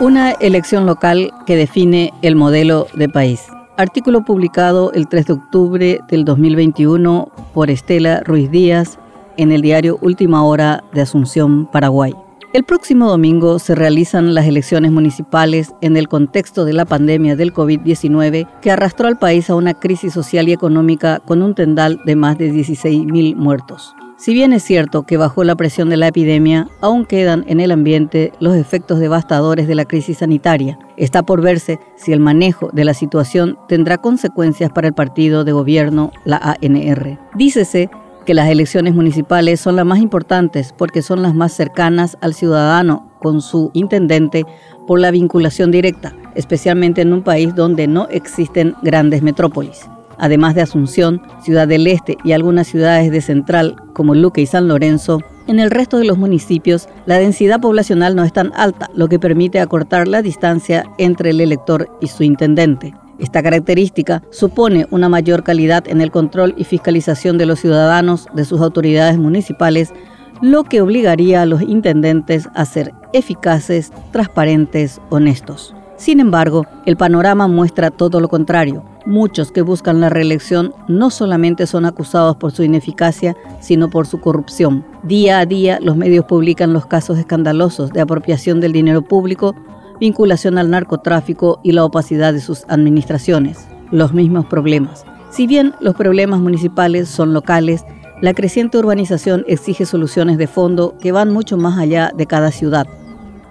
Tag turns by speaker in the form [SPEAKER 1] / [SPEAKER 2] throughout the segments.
[SPEAKER 1] Una elección local que define el modelo de país. Artículo publicado el 3 de octubre del 2021 por Estela Ruiz Díaz en el diario Última Hora de Asunción, Paraguay. El próximo domingo se realizan las elecciones municipales en el contexto de la pandemia del COVID-19 que arrastró al país a una crisis social y económica con un tendal de más de 16.000 muertos. Si bien es cierto que bajo la presión de la epidemia, aún quedan en el ambiente los efectos devastadores de la crisis sanitaria. Está por verse si el manejo de la situación tendrá consecuencias para el partido de gobierno, la ANR. Dícese que las elecciones municipales son las más importantes porque son las más cercanas al ciudadano con su intendente por la vinculación directa, especialmente en un país donde no existen grandes metrópolis además de Asunción, Ciudad del Este y algunas ciudades de Central como Luque y San Lorenzo, en el resto de los municipios la densidad poblacional no es tan alta, lo que permite acortar la distancia entre el elector y su intendente. Esta característica supone una mayor calidad en el control y fiscalización de los ciudadanos de sus autoridades municipales, lo que obligaría a los intendentes a ser eficaces, transparentes, honestos. Sin embargo, el panorama muestra todo lo contrario. Muchos que buscan la reelección no solamente son acusados por su ineficacia, sino por su corrupción. Día a día los medios publican los casos escandalosos de apropiación del dinero público, vinculación al narcotráfico y la opacidad de sus administraciones. Los mismos problemas. Si bien los problemas municipales son locales, la creciente urbanización exige soluciones de fondo que van mucho más allá de cada ciudad.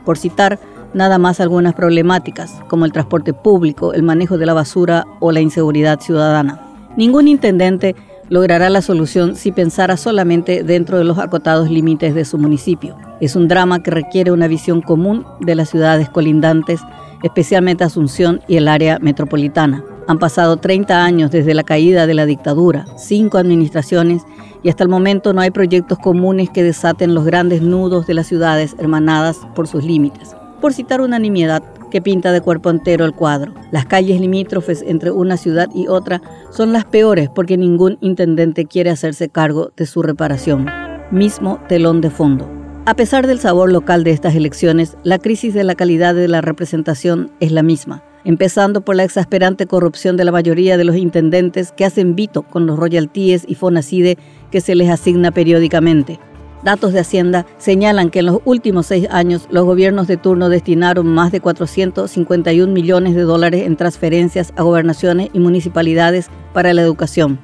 [SPEAKER 1] Por citar, nada más algunas problemáticas, como el transporte público, el manejo de la basura o la inseguridad ciudadana. Ningún intendente logrará la solución si pensara solamente dentro de los acotados límites de su municipio. Es un drama que requiere una visión común de las ciudades colindantes, especialmente Asunción y el área metropolitana. Han pasado 30 años desde la caída de la dictadura, cinco administraciones y hasta el momento no hay proyectos comunes que desaten los grandes nudos de las ciudades hermanadas por sus límites por citar una nimiedad que pinta de cuerpo entero el cuadro. Las calles limítrofes entre una ciudad y otra son las peores porque ningún intendente quiere hacerse cargo de su reparación. Mismo telón de fondo. A pesar del sabor local de estas elecciones, la crisis de la calidad de la representación es la misma, empezando por la exasperante corrupción de la mayoría de los intendentes que hacen vito con los royalties y fonacide que se les asigna periódicamente. Datos de Hacienda señalan que en los últimos seis años los gobiernos de turno destinaron más de 451 millones de dólares en transferencias a gobernaciones y municipalidades para la educación.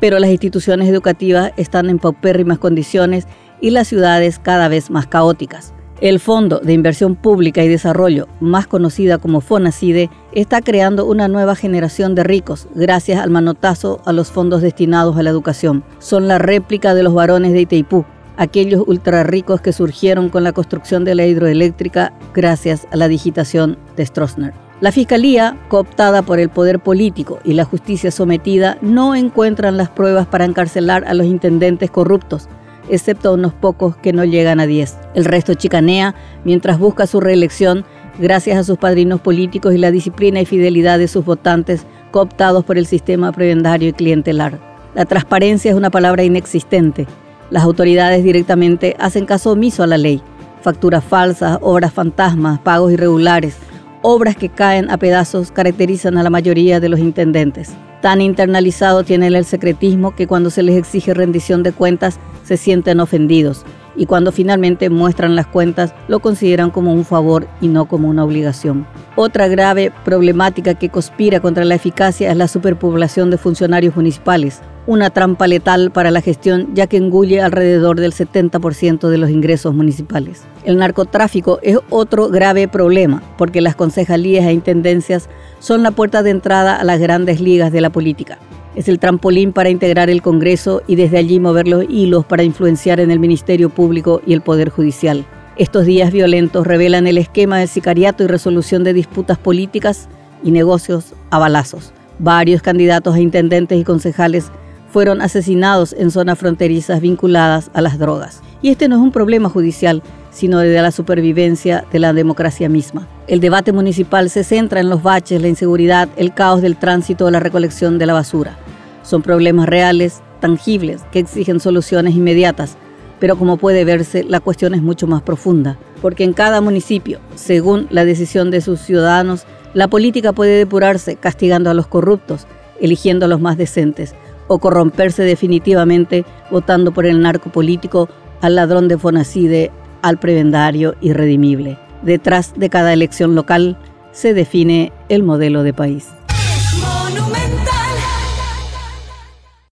[SPEAKER 1] Pero las instituciones educativas están en paupérrimas condiciones y las ciudades cada vez más caóticas. El Fondo de Inversión Pública y Desarrollo, más conocida como FONACIDE, está creando una nueva generación de ricos gracias al manotazo a los fondos destinados a la educación. Son la réplica de los varones de Itaipú, aquellos ultra ricos que surgieron con la construcción de la hidroeléctrica gracias a la digitación de Stroessner. La Fiscalía, cooptada por el poder político y la justicia sometida, no encuentran las pruebas para encarcelar a los intendentes corruptos, excepto unos pocos que no llegan a 10. El resto chicanea mientras busca su reelección gracias a sus padrinos políticos y la disciplina y fidelidad de sus votantes cooptados por el sistema prebendario y clientelar. La transparencia es una palabra inexistente las autoridades directamente hacen caso omiso a la ley. Facturas falsas, obras fantasmas, pagos irregulares, obras que caen a pedazos caracterizan a la mayoría de los intendentes. Tan internalizado tienen el secretismo que cuando se les exige rendición de cuentas se sienten ofendidos y cuando finalmente muestran las cuentas lo consideran como un favor y no como una obligación. Otra grave problemática que conspira contra la eficacia es la superpoblación de funcionarios municipales, una trampa letal para la gestión ya que engulle alrededor del 70% de los ingresos municipales. El narcotráfico es otro grave problema porque las concejalías e intendencias son la puerta de entrada a las grandes ligas de la política. Es el trampolín para integrar el Congreso y desde allí mover los hilos para influenciar en el Ministerio Público y el Poder Judicial. Estos días violentos revelan el esquema de sicariato y resolución de disputas políticas y negocios a balazos. Varios candidatos a intendentes y concejales fueron asesinados en zonas fronterizas vinculadas a las drogas. Y este no es un problema judicial, sino de la supervivencia de la democracia misma. El debate municipal se centra en los baches, la inseguridad, el caos del tránsito o la recolección de la basura. Son problemas reales, tangibles, que exigen soluciones inmediatas, Pero como puede verse, la cuestión es mucho más profunda, porque en cada municipio, según la decisión de sus ciudadanos, la política puede depurarse castigando a los corruptos, eligiendo a los más decentes, o corromperse definitivamente votando por el narco político al ladrón de Fonacide, al prebendario irredimible. Detrás de cada elección local se define el modelo de país.